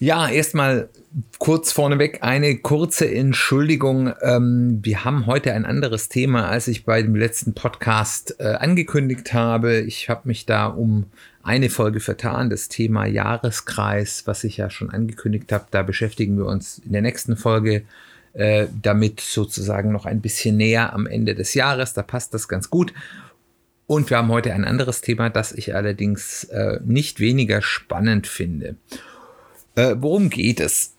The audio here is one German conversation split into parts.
Ja, erstmal kurz vorneweg eine kurze Entschuldigung. Ähm, wir haben heute ein anderes Thema, als ich bei dem letzten Podcast äh, angekündigt habe. Ich habe mich da um eine Folge vertan, das Thema Jahreskreis, was ich ja schon angekündigt habe. Da beschäftigen wir uns in der nächsten Folge äh, damit sozusagen noch ein bisschen näher am Ende des Jahres. Da passt das ganz gut. Und wir haben heute ein anderes Thema, das ich allerdings äh, nicht weniger spannend finde. Äh, worum geht es?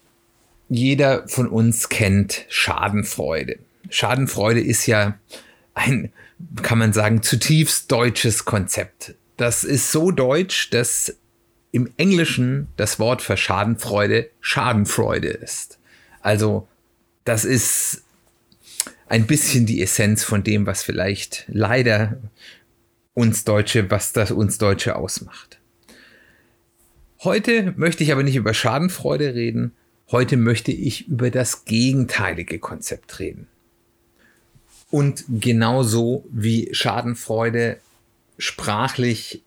Jeder von uns kennt Schadenfreude. Schadenfreude ist ja ein, kann man sagen, zutiefst deutsches Konzept. Das ist so deutsch, dass im Englischen das Wort für Schadenfreude Schadenfreude ist. Also das ist ein bisschen die Essenz von dem, was vielleicht leider uns Deutsche, was das uns Deutsche ausmacht. Heute möchte ich aber nicht über Schadenfreude reden, heute möchte ich über das gegenteilige Konzept reden. Und genauso wie Schadenfreude sprachlich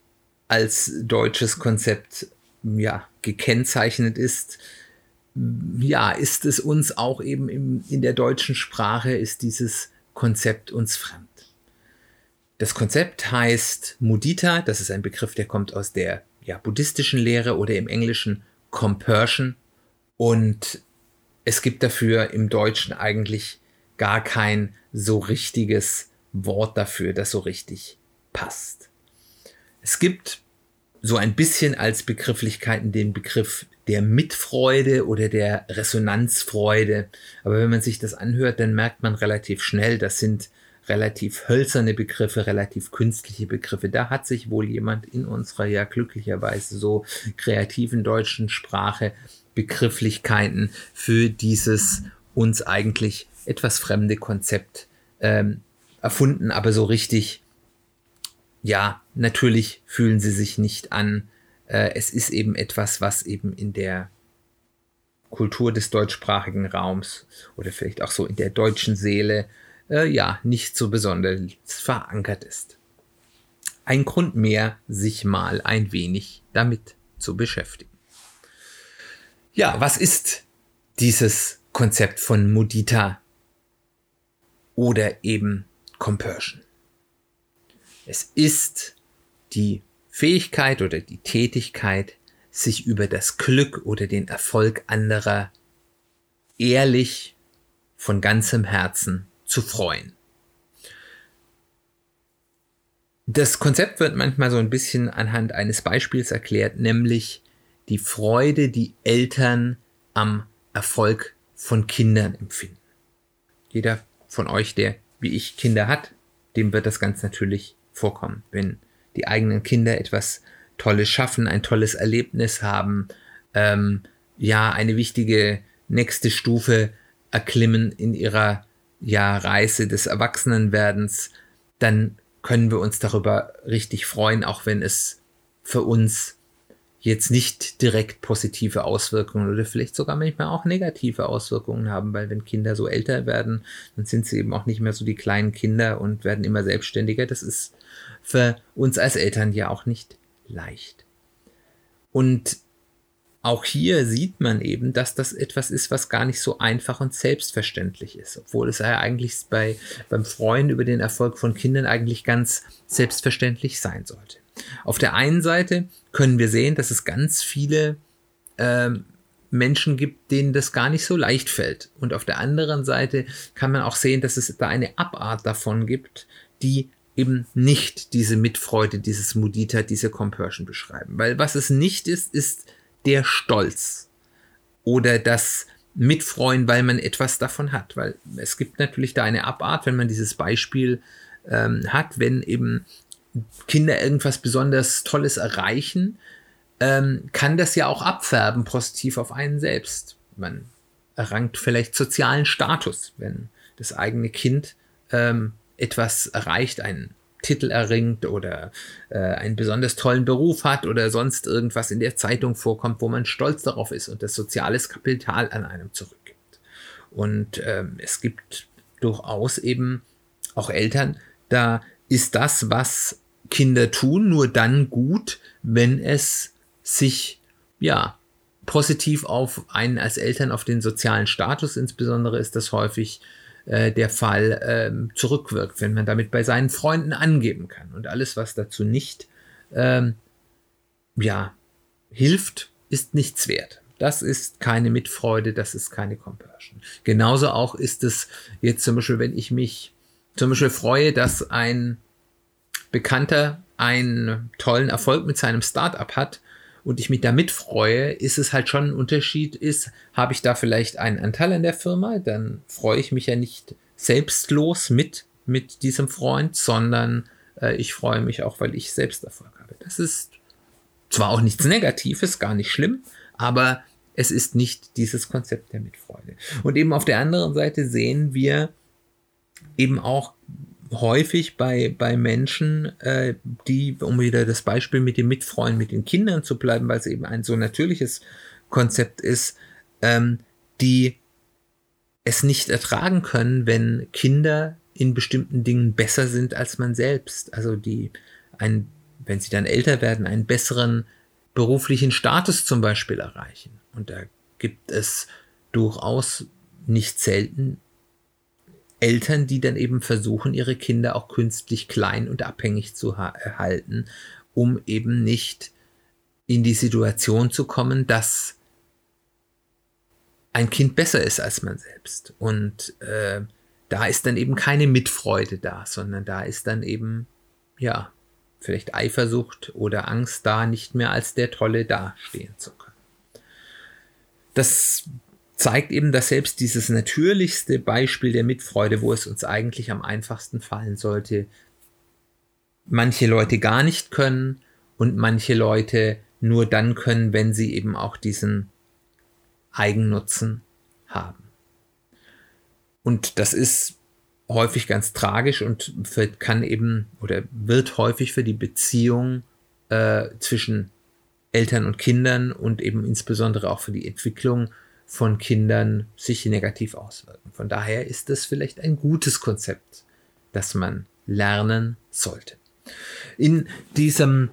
als deutsches Konzept ja, gekennzeichnet ist, ja, ist es uns auch eben im, in der deutschen Sprache, ist dieses Konzept uns fremd. Das Konzept heißt Mudita, das ist ein Begriff, der kommt aus der ja, buddhistischen Lehre oder im Englischen Compersion. Und es gibt dafür im Deutschen eigentlich gar kein so richtiges Wort dafür, das so richtig passt. Es gibt so ein bisschen als Begrifflichkeiten den Begriff der Mitfreude oder der Resonanzfreude. Aber wenn man sich das anhört, dann merkt man relativ schnell, das sind relativ hölzerne Begriffe, relativ künstliche Begriffe. Da hat sich wohl jemand in unserer ja glücklicherweise so kreativen deutschen Sprache Begrifflichkeiten für dieses uns eigentlich etwas fremde Konzept ähm, erfunden, aber so richtig, ja, natürlich fühlen sie sich nicht an. Äh, es ist eben etwas, was eben in der Kultur des deutschsprachigen Raums oder vielleicht auch so in der deutschen Seele äh, ja nicht so besonders verankert ist. Ein Grund mehr, sich mal ein wenig damit zu beschäftigen. Ja, was ist dieses Konzept von Mudita oder eben Compersion? Es ist die Fähigkeit oder die Tätigkeit, sich über das Glück oder den Erfolg anderer ehrlich von ganzem Herzen zu freuen. Das Konzept wird manchmal so ein bisschen anhand eines Beispiels erklärt, nämlich die Freude, die Eltern am Erfolg von Kindern empfinden. Jeder von euch, der wie ich Kinder hat, dem wird das ganz natürlich vorkommen, wenn die eigenen Kinder etwas Tolles schaffen, ein tolles Erlebnis haben, ähm, ja, eine wichtige nächste Stufe erklimmen in ihrer ja, Reise des Erwachsenenwerdens, dann können wir uns darüber richtig freuen, auch wenn es für uns jetzt nicht direkt positive Auswirkungen oder vielleicht sogar manchmal auch negative Auswirkungen haben, weil wenn Kinder so älter werden, dann sind sie eben auch nicht mehr so die kleinen Kinder und werden immer selbstständiger. Das ist für uns als Eltern ja auch nicht leicht. Und auch hier sieht man eben, dass das etwas ist, was gar nicht so einfach und selbstverständlich ist, obwohl es ja eigentlich bei, beim Freuen über den Erfolg von Kindern eigentlich ganz selbstverständlich sein sollte. Auf der einen Seite können wir sehen, dass es ganz viele äh, Menschen gibt, denen das gar nicht so leicht fällt. Und auf der anderen Seite kann man auch sehen, dass es da eine Abart davon gibt, die eben nicht diese Mitfreude, dieses Mudita, diese Compersion beschreiben. Weil was es nicht ist, ist der Stolz oder das Mitfreuen, weil man etwas davon hat. Weil es gibt natürlich da eine Abart, wenn man dieses Beispiel ähm, hat, wenn eben Kinder irgendwas besonders Tolles erreichen, ähm, kann das ja auch abfärben positiv auf einen selbst. Man errangt vielleicht sozialen Status, wenn das eigene Kind ähm, etwas erreicht, einen Titel erringt oder äh, einen besonders tollen Beruf hat oder sonst irgendwas in der Zeitung vorkommt, wo man stolz darauf ist und das soziales Kapital an einem zurückgibt. Und ähm, es gibt durchaus eben auch Eltern, da ist das, was Kinder tun, nur dann gut, wenn es sich ja positiv auf einen als Eltern, auf den sozialen Status insbesondere ist das häufig äh, der Fall ähm, zurückwirkt, wenn man damit bei seinen Freunden angeben kann. Und alles, was dazu nicht ähm, ja, hilft, ist nichts wert. Das ist keine Mitfreude, das ist keine Compassion. Genauso auch ist es jetzt zum Beispiel, wenn ich mich zum Beispiel freue, dass ein Bekannter einen tollen Erfolg mit seinem Startup hat und ich mich damit freue, ist es halt schon ein Unterschied, ist, habe ich da vielleicht einen Anteil an der Firma, dann freue ich mich ja nicht selbstlos mit, mit diesem Freund, sondern äh, ich freue mich auch, weil ich selbst Erfolg habe. Das ist zwar auch nichts Negatives, gar nicht schlimm, aber es ist nicht dieses Konzept der Mitfreude. Und eben auf der anderen Seite sehen wir eben auch häufig bei, bei Menschen, äh, die, um wieder das Beispiel mit dem Mitfreuen mit den Kindern zu bleiben, weil es eben ein so natürliches Konzept ist, ähm, die es nicht ertragen können, wenn Kinder in bestimmten Dingen besser sind als man selbst. Also die, ein, wenn sie dann älter werden, einen besseren beruflichen Status zum Beispiel erreichen. Und da gibt es durchaus nicht selten Eltern, die dann eben versuchen, ihre Kinder auch künstlich klein und abhängig zu halten, um eben nicht in die Situation zu kommen, dass ein Kind besser ist als man selbst. Und äh, da ist dann eben keine Mitfreude da, sondern da ist dann eben, ja, vielleicht Eifersucht oder Angst da, nicht mehr als der Tolle dastehen zu können. Das zeigt eben, dass selbst dieses natürlichste Beispiel der Mitfreude, wo es uns eigentlich am einfachsten fallen sollte, manche Leute gar nicht können und manche Leute nur dann können, wenn sie eben auch diesen Eigennutzen haben. Und das ist häufig ganz tragisch und kann eben oder wird häufig für die Beziehung äh, zwischen Eltern und Kindern und eben insbesondere auch für die Entwicklung von Kindern sich negativ auswirken. Von daher ist das vielleicht ein gutes Konzept, das man lernen sollte. In diesem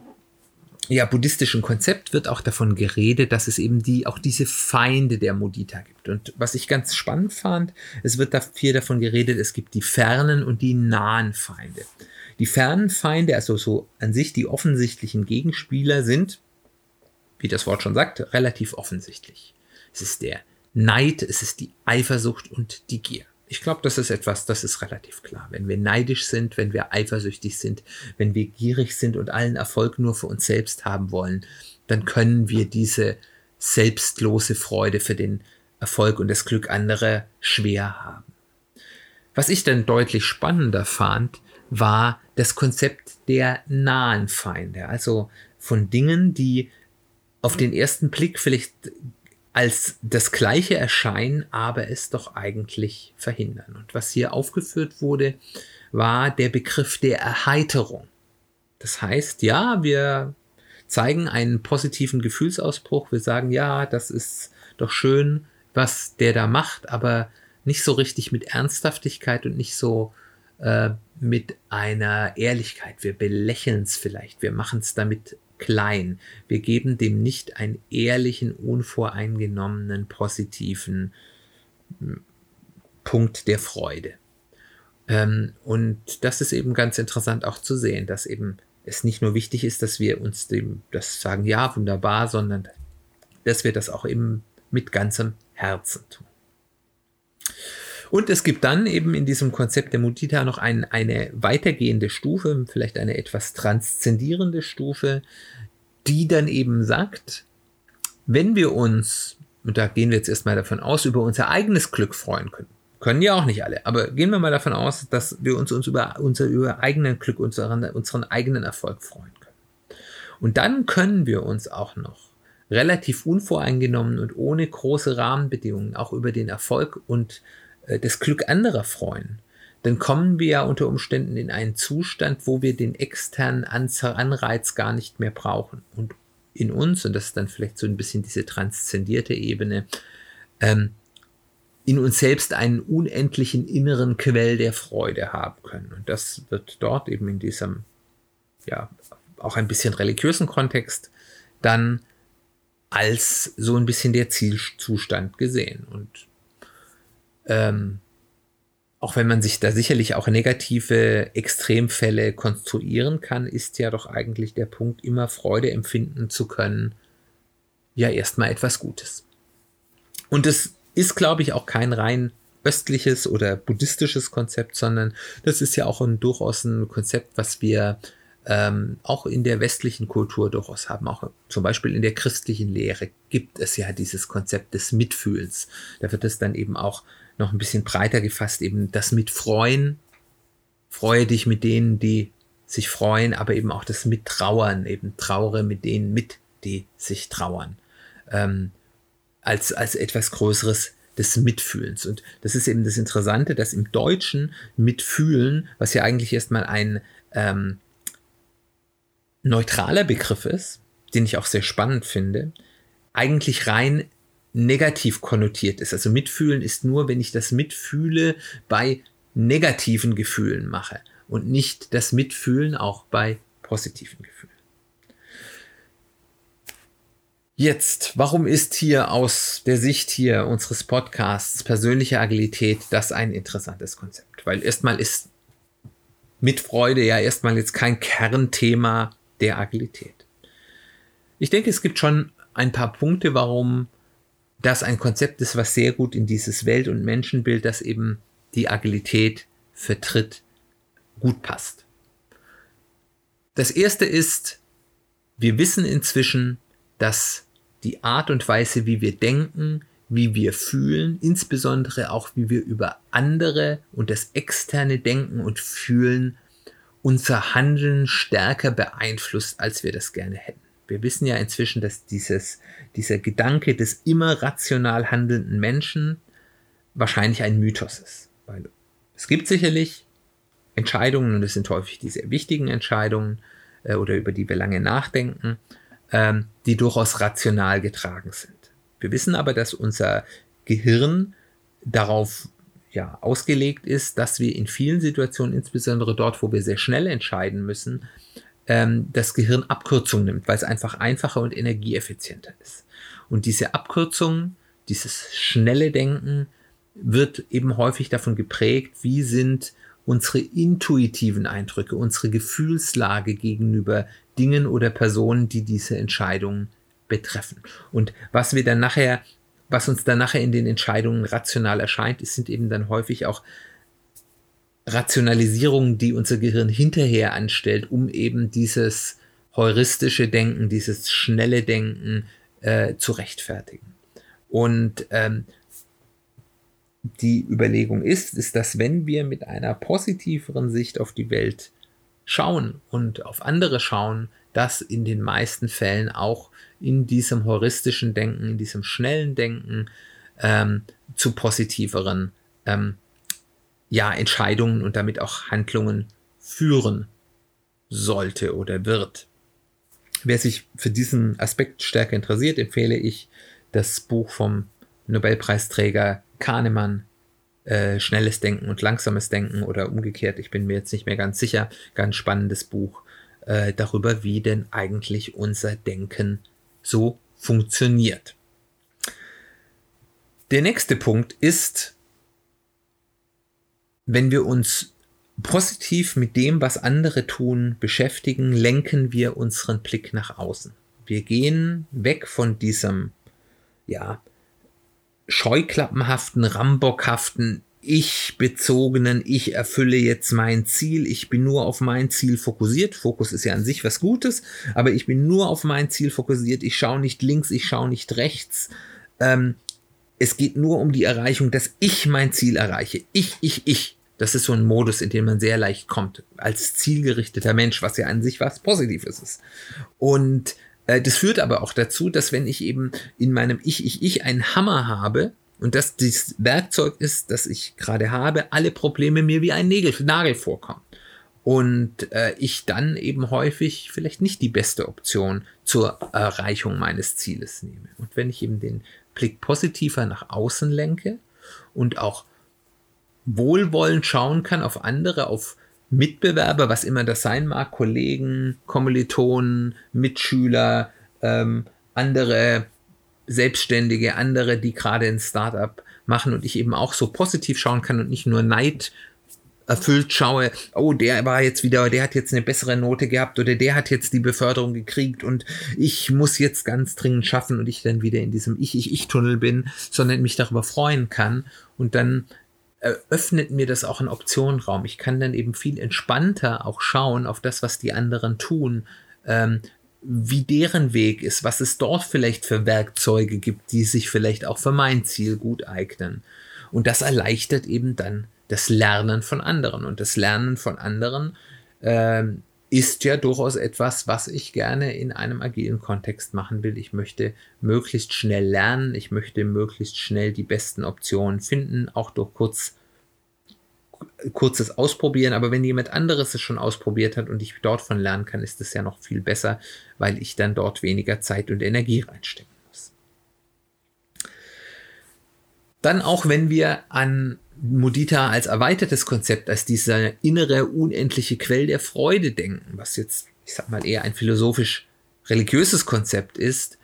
ja, buddhistischen Konzept wird auch davon geredet, dass es eben die, auch diese Feinde der Mudita gibt. Und was ich ganz spannend fand, es wird viel davon geredet, es gibt die fernen und die nahen Feinde. Die fernen Feinde, also so an sich die offensichtlichen Gegenspieler sind, wie das Wort schon sagt, relativ offensichtlich. Es ist der Neid, es ist die Eifersucht und die Gier. Ich glaube, das ist etwas, das ist relativ klar. Wenn wir neidisch sind, wenn wir eifersüchtig sind, wenn wir gierig sind und allen Erfolg nur für uns selbst haben wollen, dann können wir diese selbstlose Freude für den Erfolg und das Glück anderer schwer haben. Was ich dann deutlich spannender fand, war das Konzept der nahen Feinde, also von Dingen, die auf den ersten Blick vielleicht als das Gleiche erscheinen, aber es doch eigentlich verhindern. Und was hier aufgeführt wurde, war der Begriff der Erheiterung. Das heißt, ja, wir zeigen einen positiven Gefühlsausbruch, wir sagen, ja, das ist doch schön, was der da macht, aber nicht so richtig mit Ernsthaftigkeit und nicht so äh, mit einer Ehrlichkeit. Wir belächeln es vielleicht, wir machen es damit klein. Wir geben dem nicht einen ehrlichen, unvoreingenommenen, positiven hm, Punkt der Freude. Ähm, und das ist eben ganz interessant auch zu sehen, dass eben es nicht nur wichtig ist, dass wir uns dem das sagen, ja, wunderbar, sondern dass wir das auch eben mit ganzem Herzen tun. Und es gibt dann eben in diesem Konzept der Mudita noch ein, eine weitergehende Stufe, vielleicht eine etwas transzendierende Stufe, die dann eben sagt, wenn wir uns, und da gehen wir jetzt erstmal davon aus, über unser eigenes Glück freuen können, können ja auch nicht alle, aber gehen wir mal davon aus, dass wir uns, uns über unser über eigenen Glück, unseren, unseren eigenen Erfolg freuen können. Und dann können wir uns auch noch relativ unvoreingenommen und ohne große Rahmenbedingungen auch über den Erfolg und das Glück anderer freuen, dann kommen wir ja unter Umständen in einen Zustand, wo wir den externen Anreiz gar nicht mehr brauchen. Und in uns, und das ist dann vielleicht so ein bisschen diese transzendierte Ebene, ähm, in uns selbst einen unendlichen inneren Quell der Freude haben können. Und das wird dort eben in diesem, ja, auch ein bisschen religiösen Kontext dann als so ein bisschen der Zielzustand gesehen. Und ähm, auch wenn man sich da sicherlich auch negative Extremfälle konstruieren kann, ist ja doch eigentlich der Punkt, immer Freude empfinden zu können, ja erstmal etwas Gutes. Und es ist, glaube ich, auch kein rein östliches oder buddhistisches Konzept, sondern das ist ja auch ein durchaus ein Konzept, was wir ähm, auch in der westlichen Kultur durchaus haben. Auch zum Beispiel in der christlichen Lehre gibt es ja dieses Konzept des Mitfühlens. Da wird es dann eben auch noch ein bisschen breiter gefasst, eben das mit Freuen. Freue dich mit denen, die sich freuen, aber eben auch das Mittrauern, eben traure mit denen mit, die sich trauern. Ähm, als, als etwas Größeres des Mitfühlens. Und das ist eben das Interessante, dass im Deutschen Mitfühlen, was ja eigentlich erstmal ein ähm, neutraler Begriff ist, den ich auch sehr spannend finde, eigentlich rein negativ konnotiert ist. Also mitfühlen ist nur, wenn ich das Mitfühle bei negativen Gefühlen mache und nicht das Mitfühlen auch bei positiven Gefühlen. Jetzt, warum ist hier aus der Sicht hier unseres Podcasts persönliche Agilität das ein interessantes Konzept? Weil erstmal ist Mitfreude ja erstmal jetzt kein Kernthema der Agilität. Ich denke, es gibt schon ein paar Punkte, warum das ein Konzept ist, was sehr gut in dieses Welt- und Menschenbild, das eben die Agilität vertritt, gut passt. Das erste ist, wir wissen inzwischen, dass die Art und Weise, wie wir denken, wie wir fühlen, insbesondere auch wie wir über andere und das externe Denken und Fühlen unser Handeln stärker beeinflusst, als wir das gerne hätten. Wir wissen ja inzwischen, dass dieses, dieser Gedanke des immer rational handelnden Menschen wahrscheinlich ein Mythos ist. Weil es gibt sicherlich Entscheidungen, und es sind häufig die sehr wichtigen Entscheidungen äh, oder über die wir lange nachdenken, ähm, die durchaus rational getragen sind. Wir wissen aber, dass unser Gehirn darauf ja, ausgelegt ist, dass wir in vielen Situationen, insbesondere dort, wo wir sehr schnell entscheiden müssen, ähm, das Gehirn Abkürzungen nimmt, weil es einfach einfacher und energieeffizienter ist. Und diese Abkürzung, dieses schnelle Denken wird eben häufig davon geprägt, wie sind unsere intuitiven Eindrücke, unsere Gefühlslage gegenüber Dingen oder Personen, die diese Entscheidungen betreffen. Und was wir dann nachher, was uns dann nachher in den Entscheidungen rational erscheint, ist, sind eben dann häufig auch Rationalisierungen, die unser Gehirn hinterher anstellt, um eben dieses heuristische Denken, dieses schnelle Denken äh, zu rechtfertigen. Und ähm, die Überlegung ist, ist, dass wenn wir mit einer positiveren Sicht auf die Welt schauen und auf andere schauen, dass in den meisten Fällen auch in diesem heuristischen Denken, in diesem schnellen Denken ähm, zu positiveren ähm, ja, Entscheidungen und damit auch Handlungen führen sollte oder wird. Wer sich für diesen Aspekt stärker interessiert, empfehle ich das Buch vom Nobelpreisträger Kahnemann, äh, Schnelles Denken und Langsames Denken oder umgekehrt, ich bin mir jetzt nicht mehr ganz sicher, ganz spannendes Buch äh, darüber, wie denn eigentlich unser Denken so funktioniert. Der nächste Punkt ist, wenn wir uns positiv mit dem, was andere tun, beschäftigen, lenken wir unseren Blick nach außen. Wir gehen weg von diesem, ja, scheuklappenhaften, rambockhaften, ich bezogenen, ich erfülle jetzt mein Ziel, ich bin nur auf mein Ziel fokussiert. Fokus ist ja an sich was Gutes, aber ich bin nur auf mein Ziel fokussiert. Ich schaue nicht links, ich schaue nicht rechts. Ähm, es geht nur um die Erreichung, dass ich mein Ziel erreiche. Ich, ich, ich. Das ist so ein Modus, in dem man sehr leicht kommt, als zielgerichteter Mensch, was ja an sich was Positives ist. Und Äh, das führt aber auch dazu, dass wenn ich eben in meinem Ich, Ich, Ich einen Hammer habe und dass dieses Werkzeug ist, das ich gerade habe, alle Probleme mir wie ein Nägel, Nagel vorkommen. Und äh, ich dann eben häufig vielleicht nicht die beste Option zur Erreichung meines Zieles nehme. Und wenn ich eben den Blick positiver nach außen lenke und auch wohlwollend schauen kann auf andere, auf Mitbewerber, was immer das sein mag, Kollegen, Kommilitonen, Mitschüler, ähm, andere Selbstständige, andere, die gerade ein Startup machen und ich eben auch so positiv schauen kann und nicht nur Neid erfüllt schaue, oh, der war jetzt wieder, der hat jetzt eine bessere Note gehabt oder der hat jetzt die Beförderung gekriegt und ich muss jetzt ganz dringend schaffen und ich dann wieder in diesem Ich-Ich-Ich-Tunnel bin, sondern mich darüber freuen kann und dann eröffnet mir das auch einen Optionenraum. Ich kann dann eben viel entspannter auch schauen auf das, was die anderen tun, ähm, wie deren Weg ist, was es dort vielleicht für Werkzeuge gibt, die sich vielleicht auch für mein Ziel gut eignen. Und das erleichtert eben dann das Lernen von anderen. Und das Lernen von anderen ähm, ist ja durchaus etwas, was ich gerne in einem agilen Kontext machen will. Ich möchte möglichst schnell lernen, ich möchte möglichst schnell die besten Optionen finden, auch durch kurz, kurzes Ausprobieren. Aber wenn jemand anderes es schon ausprobiert hat und ich dort von lernen kann, ist es ja noch viel besser, weil ich dann dort weniger Zeit und Energie reinstecken muss. Dann auch, wenn wir an Mudita als erweitertes Konzept, als dieser innere, unendliche Quell der Freude denken, was jetzt, ich sag mal, eher ein philosophisch religiöses Konzept ist,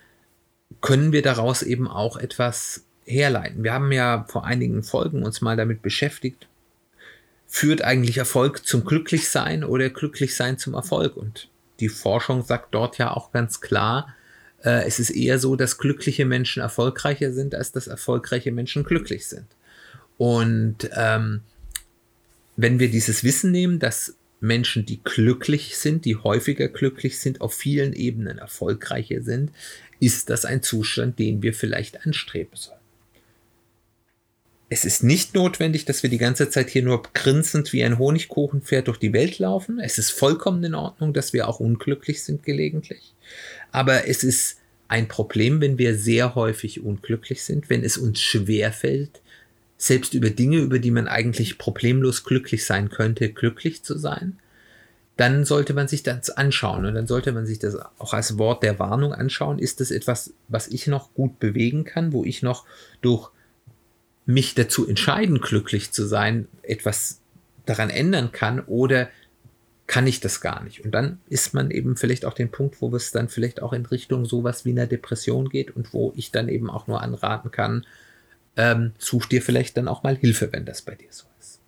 können wir daraus eben auch etwas herleiten. Wir haben ja vor einigen Folgen uns mal damit beschäftigt, führt eigentlich Erfolg zum Glücklichsein oder Glücklichsein zum Erfolg? Und die Forschung sagt dort ja auch ganz klar, äh, es ist eher so, dass glückliche Menschen erfolgreicher sind, als dass erfolgreiche Menschen glücklich sind. Und ähm, wenn wir dieses Wissen nehmen, dass Menschen, die glücklich sind, die häufiger glücklich sind, auf vielen Ebenen erfolgreicher sind, ist das ein Zustand, den wir vielleicht anstreben sollen. Es ist nicht notwendig, dass wir die ganze Zeit hier nur grinsend wie ein Honigkuchenpferd durch die Welt laufen. Es ist vollkommen in Ordnung, dass wir auch unglücklich sind gelegentlich. Aber es ist ein Problem, wenn wir sehr häufig unglücklich sind, wenn es uns schwer fällt, selbst über Dinge, über die man eigentlich problemlos glücklich sein könnte, glücklich zu sein, dann sollte man sich das anschauen und dann sollte man sich das auch als Wort der Warnung anschauen. Ist das etwas, was ich noch gut bewegen kann, wo ich noch durch mich dazu entscheiden, glücklich zu sein, etwas daran ändern kann oder kann ich das gar nicht? Und dann ist man eben vielleicht auch den Punkt, wo es dann vielleicht auch in Richtung sowas wie einer Depression geht und wo ich dann eben auch nur anraten kann, ähm, such dir vielleicht dann auch mal Hilfe, wenn das bei dir so ist.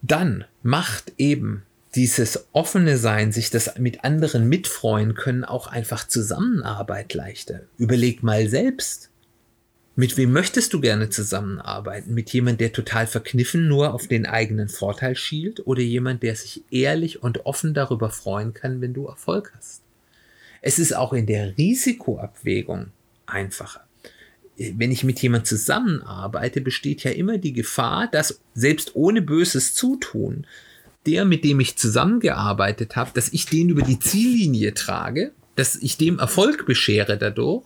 Dann macht eben dieses offene Sein, sich das mit anderen mitfreuen können, auch einfach Zusammenarbeit leichter. Überleg mal selbst, mit wem möchtest du gerne zusammenarbeiten? Mit jemand, der total verkniffen nur auf den eigenen Vorteil schielt oder jemand, der sich ehrlich und offen darüber freuen kann, wenn du Erfolg hast? Es ist auch in der Risikoabwägung einfacher. Wenn ich mit jemand zusammenarbeite, besteht ja immer die Gefahr, dass selbst ohne böses Zutun der, mit dem ich zusammengearbeitet habe, dass ich den über die Ziellinie trage, dass ich dem Erfolg beschere dadurch,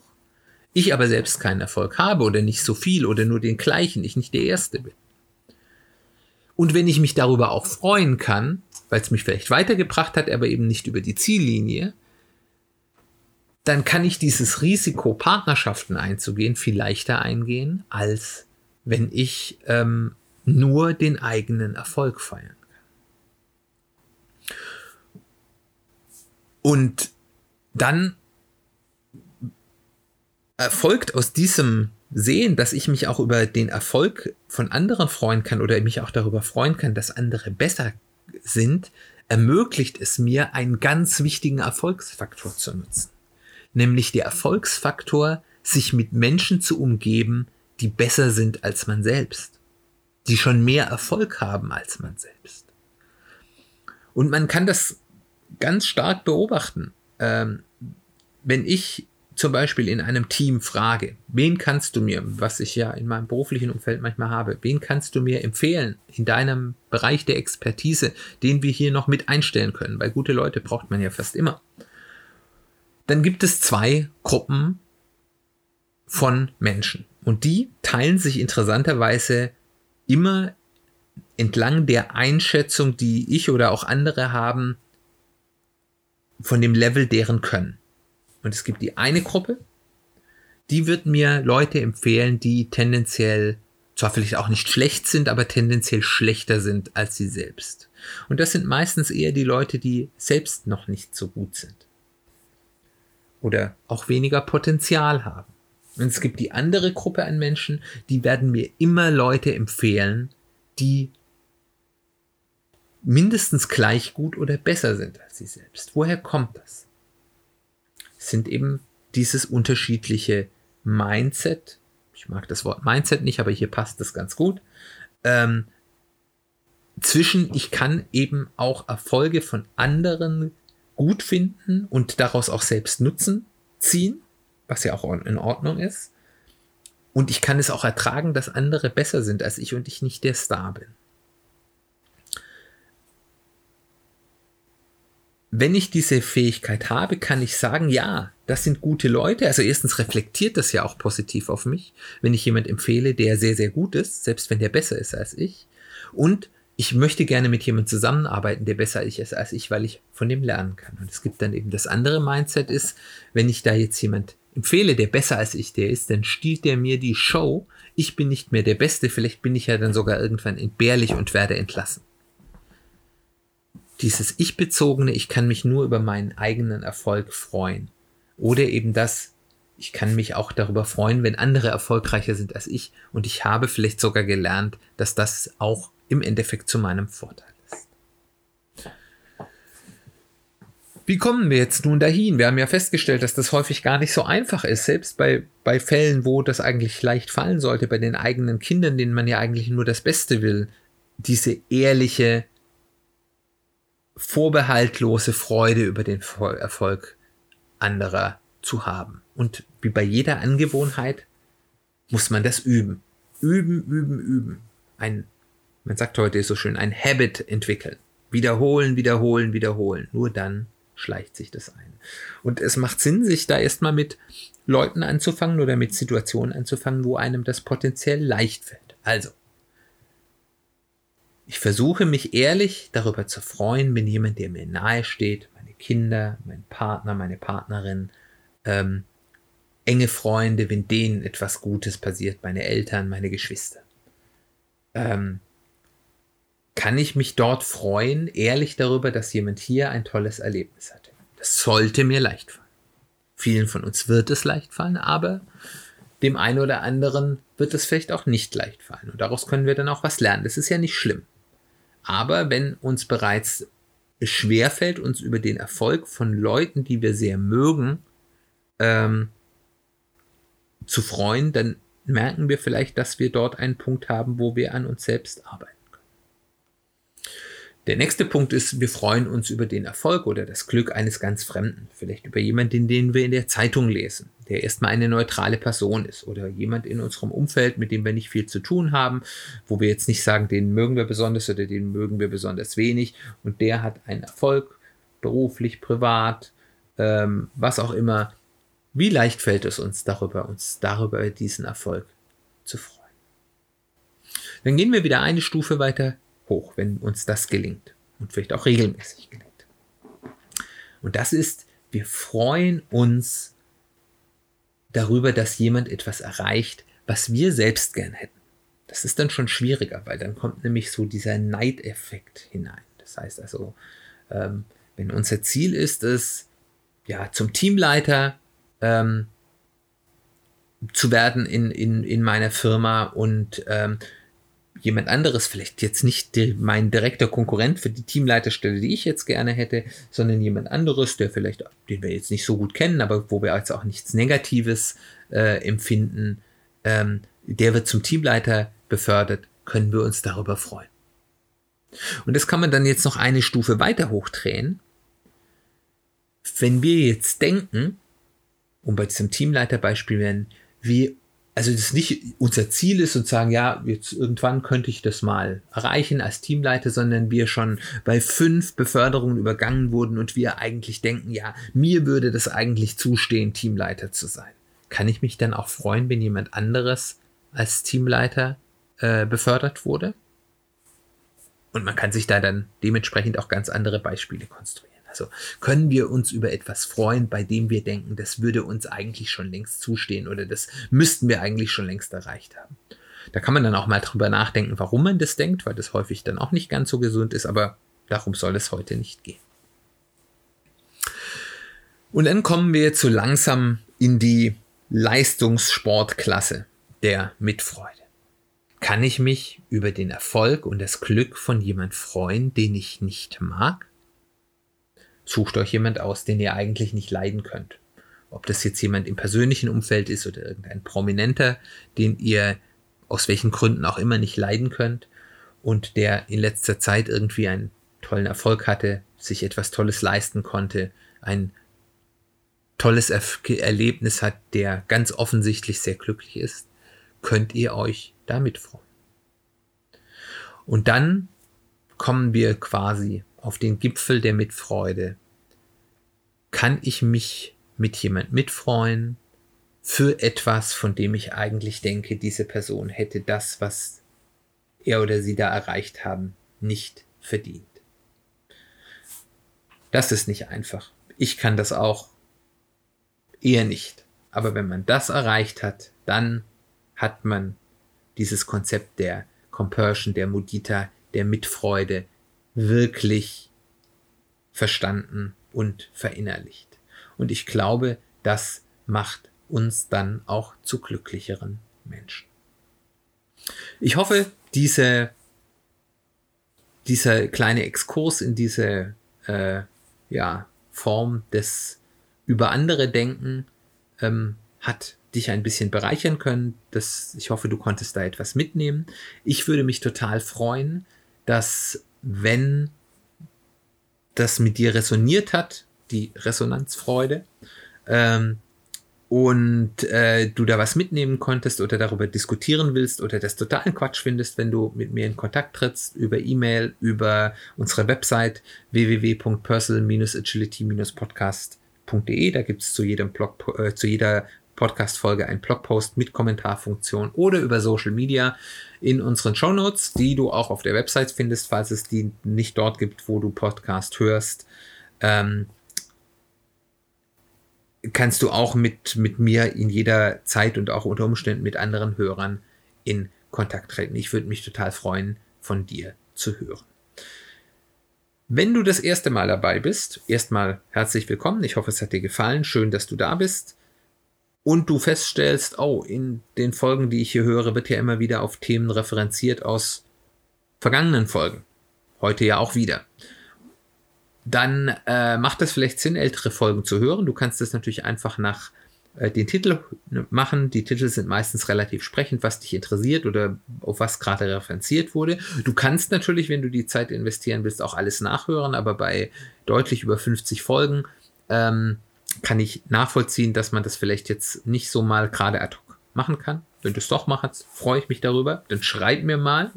ich aber selbst keinen Erfolg habe oder nicht so viel oder nur den gleichen, ich nicht der Erste bin. Und wenn ich mich darüber auch freuen kann, weil es mich vielleicht weitergebracht hat, aber eben nicht über die Ziellinie, dann kann ich dieses Risiko, Partnerschaften einzugehen, viel leichter eingehen, als wenn ich ähm, nur den eigenen Erfolg feiern kann. Und dann erfolgt aus diesem Sehen, dass ich mich auch über den Erfolg von anderen freuen kann oder mich auch darüber freuen kann, dass andere besser sind, ermöglicht es mir, einen ganz wichtigen Erfolgsfaktor zu nutzen nämlich der Erfolgsfaktor, sich mit Menschen zu umgeben, die besser sind als man selbst, die schon mehr Erfolg haben als man selbst. Und man kann das ganz stark beobachten. Ähm, wenn ich zum Beispiel in einem Team frage, wen kannst du mir, was ich ja in meinem beruflichen Umfeld manchmal habe, wen kannst du mir empfehlen in deinem Bereich der Expertise, den wir hier noch mit einstellen können, weil gute Leute braucht man ja fast immer. Dann gibt es zwei Gruppen von Menschen und die teilen sich interessanterweise immer entlang der Einschätzung, die ich oder auch andere haben, von dem Level deren Können. Und es gibt die eine Gruppe, die wird mir Leute empfehlen, die tendenziell zwar vielleicht auch nicht schlecht sind, aber tendenziell schlechter sind als sie selbst. Und das sind meistens eher die Leute, die selbst noch nicht so gut sind. Oder auch weniger Potenzial haben. Und es gibt die andere Gruppe an Menschen, die werden mir immer Leute empfehlen, die mindestens gleich gut oder besser sind als sie selbst. Woher kommt das? Sind eben dieses unterschiedliche Mindset. Ich mag das Wort Mindset nicht, aber hier passt das ganz gut. Ähm, zwischen, ich kann eben auch Erfolge von anderen gut finden und daraus auch selbst Nutzen ziehen, was ja auch in Ordnung ist. Und ich kann es auch ertragen, dass andere besser sind als ich und ich nicht der Star bin. Wenn ich diese Fähigkeit habe, kann ich sagen, ja, das sind gute Leute. Also erstens reflektiert das ja auch positiv auf mich, wenn ich jemand empfehle, der sehr, sehr gut ist, selbst wenn der besser ist als ich. Und ich möchte gerne mit jemandem zusammenarbeiten, der besser ist als ich, weil ich von dem lernen kann. Und es gibt dann eben das andere Mindset ist, wenn ich da jetzt jemand empfehle, der besser als ich der ist, dann stiehlt der mir die Show. Ich bin nicht mehr der Beste. Vielleicht bin ich ja dann sogar irgendwann entbehrlich und werde entlassen dieses Ich-bezogene, ich kann mich nur über meinen eigenen Erfolg freuen. Oder eben das, ich kann mich auch darüber freuen, wenn andere erfolgreicher sind als ich. Und ich habe vielleicht sogar gelernt, dass das auch im Endeffekt zu meinem Vorteil ist. Wie kommen wir jetzt nun dahin? Wir haben ja festgestellt, dass das häufig gar nicht so einfach ist, selbst bei, bei Fällen, wo das eigentlich leicht fallen sollte, bei den eigenen Kindern, denen man ja eigentlich nur das Beste will, diese ehrliche vorbehaltlose Freude über den Erfolg anderer zu haben. Und wie bei jeder Angewohnheit muss man das üben. Üben, üben, üben. Ein, man sagt heute so schön, ein Habit entwickeln. Wiederholen, wiederholen, wiederholen. Nur dann schleicht sich das ein. Und es macht Sinn, sich da erstmal mit Leuten anzufangen oder mit Situationen anzufangen, wo einem das potenziell leicht fällt. Also, ich versuche mich ehrlich darüber zu freuen, wenn jemand, der mir nahe steht, meine Kinder, mein Partner, meine Partnerin, ähm, enge Freunde, wenn denen etwas Gutes passiert, meine Eltern, meine Geschwister. Ähm, kann ich mich dort freuen, ehrlich darüber, dass jemand hier ein tolles Erlebnis hatte. Das sollte mir leicht fallen. Vielen von uns wird es leicht fallen, aber dem einen oder anderen wird es vielleicht auch nicht leicht fallen. Und daraus können wir dann auch was lernen. Das ist ja nicht schlimm. Aber wenn uns bereits schwerfällt, uns über den Erfolg von Leuten, die wir sehr mögen, ähm, zu freuen, dann merken wir vielleicht, dass wir dort einen Punkt haben, wo wir an uns selbst arbeiten. Der nächste Punkt ist, wir freuen uns über den Erfolg oder das Glück eines ganz Fremden. Vielleicht über jemanden, den wir in der Zeitung lesen, der erstmal eine neutrale Person ist oder jemand in unserem Umfeld, mit dem wir nicht viel zu tun haben, wo wir jetzt nicht sagen, den mögen wir besonders oder den mögen wir besonders wenig und der hat einen Erfolg, beruflich, privat, ähm, was auch immer. Wie leicht fällt es uns darüber, uns darüber diesen Erfolg zu freuen? Dann gehen wir wieder eine Stufe weiter hoch, wenn uns das gelingt und vielleicht auch regelmäßig gelingt. Und das ist, wir freuen uns darüber, dass jemand etwas erreicht, was wir selbst gern hätten. Das ist dann schon schwieriger, weil dann kommt nämlich so dieser Neideffekt hinein. Das heißt also, ähm, wenn unser Ziel ist es, ja, zum Teamleiter ähm, zu werden in, in, in meiner Firma und ähm, jemand anderes, vielleicht jetzt nicht die, mein direkter Konkurrent für die Teamleiterstelle, die ich jetzt gerne hätte, sondern jemand anderes, der vielleicht, den wir jetzt nicht so gut kennen, aber wo wir jetzt auch nichts Negatives äh, empfinden, ähm, der wird zum Teamleiter befördert, können wir uns darüber freuen. Und das kann man dann jetzt noch eine Stufe weiter hochdrehen. Wenn wir jetzt denken, um bei diesem Teamleiterbeispiel werden, wir also das nicht unser Ziel ist und sagen, ja, jetzt irgendwann könnte ich das mal erreichen als Teamleiter, sondern wir schon bei fünf Beförderungen übergangen wurden und wir eigentlich denken, ja, mir würde das eigentlich zustehen, Teamleiter zu sein. Kann ich mich dann auch freuen, wenn jemand anderes als Teamleiter äh, befördert wurde? Und man kann sich da dann dementsprechend auch ganz andere Beispiele konstruieren. Also können wir uns über etwas freuen, bei dem wir denken, das würde uns eigentlich schon längst zustehen oder das müssten wir eigentlich schon längst erreicht haben. Da kann man dann auch mal drüber nachdenken, warum man das denkt, weil das häufig dann auch nicht ganz so gesund ist, aber darum soll es heute nicht gehen. Und dann kommen wir zu langsam in die Leistungssportklasse der Mitfreude. Kann ich mich über den Erfolg und das Glück von jemand freuen, den ich nicht mag? Sucht euch jemand aus, den ihr eigentlich nicht leiden könnt. Ob das jetzt jemand im persönlichen Umfeld ist oder irgendein Prominenter, den ihr aus welchen Gründen auch immer nicht leiden könnt und der in letzter Zeit irgendwie einen tollen Erfolg hatte, sich etwas Tolles leisten konnte, ein tolles er Erlebnis hat, der ganz offensichtlich sehr glücklich ist, könnt ihr euch damit freuen. Und dann kommen wir quasi auf den Gipfel der Mitfreude, kann ich mich mit jemand mitfreuen für etwas, von dem ich eigentlich denke, diese Person hätte das, was er oder sie da erreicht haben, nicht verdient. Das ist nicht einfach. Ich kann das auch eher nicht. Aber wenn man das erreicht hat, dann hat man dieses Konzept der Compersion, der Mudita, der Mitfreude, wirklich verstanden und verinnerlicht. Und ich glaube, das macht uns dann auch zu glücklicheren Menschen. Ich hoffe, diese, dieser kleine Exkurs in diese äh, ja, Form des über andere Denken ähm, hat dich ein bisschen bereichern können. Das, ich hoffe, du konntest da etwas mitnehmen. Ich würde mich total freuen, dass wenn das mit dir resoniert hat, die Resonanzfreude, ähm, und äh, du da was mitnehmen konntest oder darüber diskutieren willst oder das totalen Quatsch findest, wenn du mit mir in Kontakt trittst über E-Mail, über unsere Website www.personal-agility-podcast.de. Da gibt es zu jedem Blog, äh, zu jeder Podcast-Folge einen Blogpost mit Kommentarfunktion oder über Social Media in unseren Show Notes, die du auch auf der Website findest, falls es die nicht dort gibt, wo du Podcast hörst. Ähm, kannst du auch mit, mit mir in jeder Zeit und auch unter Umständen mit anderen Hörern in Kontakt treten. Ich würde mich total freuen, von dir zu hören. Wenn du das erste Mal dabei bist, erstmal herzlich willkommen. Ich hoffe, es hat dir gefallen. Schön, dass du da bist und du feststellst, oh, in den Folgen, die ich hier höre, wird ja immer wieder auf Themen referenziert aus vergangenen Folgen. Heute ja auch wieder. Dann äh, macht es vielleicht Sinn, ältere Folgen zu hören. Du kannst das natürlich einfach nach äh, den Titel machen. Die Titel sind meistens relativ sprechend, was dich interessiert oder auf was gerade referenziert wurde. Du kannst natürlich, wenn du die Zeit investieren willst, auch alles nachhören, aber bei deutlich über 50 Folgen ähm, kann ich nachvollziehen, dass man das vielleicht jetzt nicht so mal gerade ad hoc machen kann. Wenn du es doch machst, freue ich mich darüber. Dann schreib mir mal,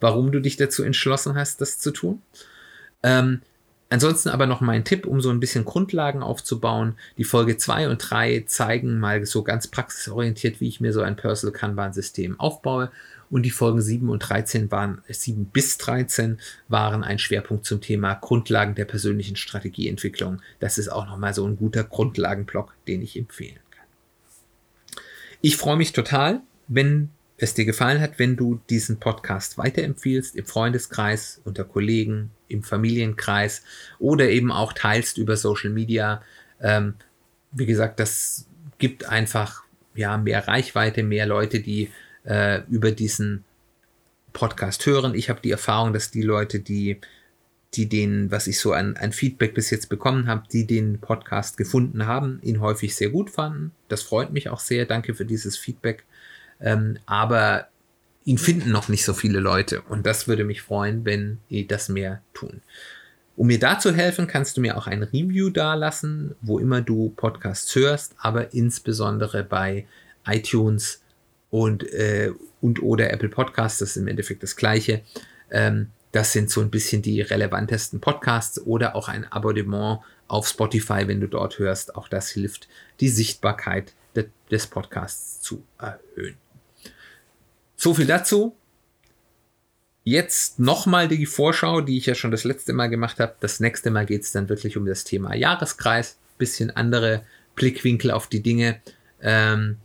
warum du dich dazu entschlossen hast, das zu tun. Ähm, ansonsten aber noch mein Tipp, um so ein bisschen Grundlagen aufzubauen. Die Folge 2 und 3 zeigen mal so ganz praxisorientiert, wie ich mir so ein Personal Kanban-System aufbaue und die Folgen 7 und 13 waren, 7 bis 13 waren ein Schwerpunkt zum Thema Grundlagen der persönlichen Strategieentwicklung. Das ist auch nochmal so ein guter Grundlagenblock, den ich empfehlen kann. Ich freue mich total, wenn es dir gefallen hat, wenn du diesen Podcast weiterempfiehlst im Freundeskreis, unter Kollegen, im Familienkreis oder eben auch teilst über Social Media. Ähm, wie gesagt, das gibt einfach ja mehr Reichweite, mehr Leute, die äh, über diesen Podcast hören. Ich habe die Erfahrung, dass die Leute, die, die den, was ich so an, an Feedback bis jetzt bekommen habe, die den Podcast gefunden haben, ihn häufig sehr gut fanden. Das freut mich auch sehr. Danke für dieses Feedback. Ähm, aber ihn finden noch nicht so viele Leute und das würde mich freuen, wenn die das mehr tun. Um mir da zu helfen, kannst du mir auch ein Review dalassen, wo immer du Podcasts hörst, aber insbesondere bei iTunes und, äh, und oder Apple Podcasts, das ist im Endeffekt das gleiche. Ähm, das sind so ein bisschen die relevantesten Podcasts oder auch ein Abonnement auf Spotify, wenn du dort hörst. Auch das hilft, die Sichtbarkeit de des Podcasts zu erhöhen. So viel dazu. Jetzt nochmal die Vorschau, die ich ja schon das letzte Mal gemacht habe. Das nächste Mal geht es dann wirklich um das Thema Jahreskreis. Bisschen andere Blickwinkel auf die Dinge. Ähm,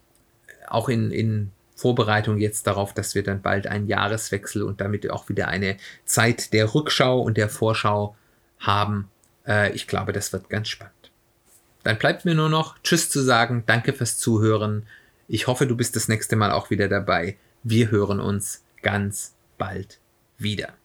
auch in, in Vorbereitung jetzt darauf, dass wir dann bald einen Jahreswechsel und damit auch wieder eine Zeit der Rückschau und der Vorschau haben. Äh, ich glaube, das wird ganz spannend. Dann bleibt mir nur noch Tschüss zu sagen. Danke fürs Zuhören. Ich hoffe, du bist das nächste Mal auch wieder dabei. Wir hören uns ganz bald wieder.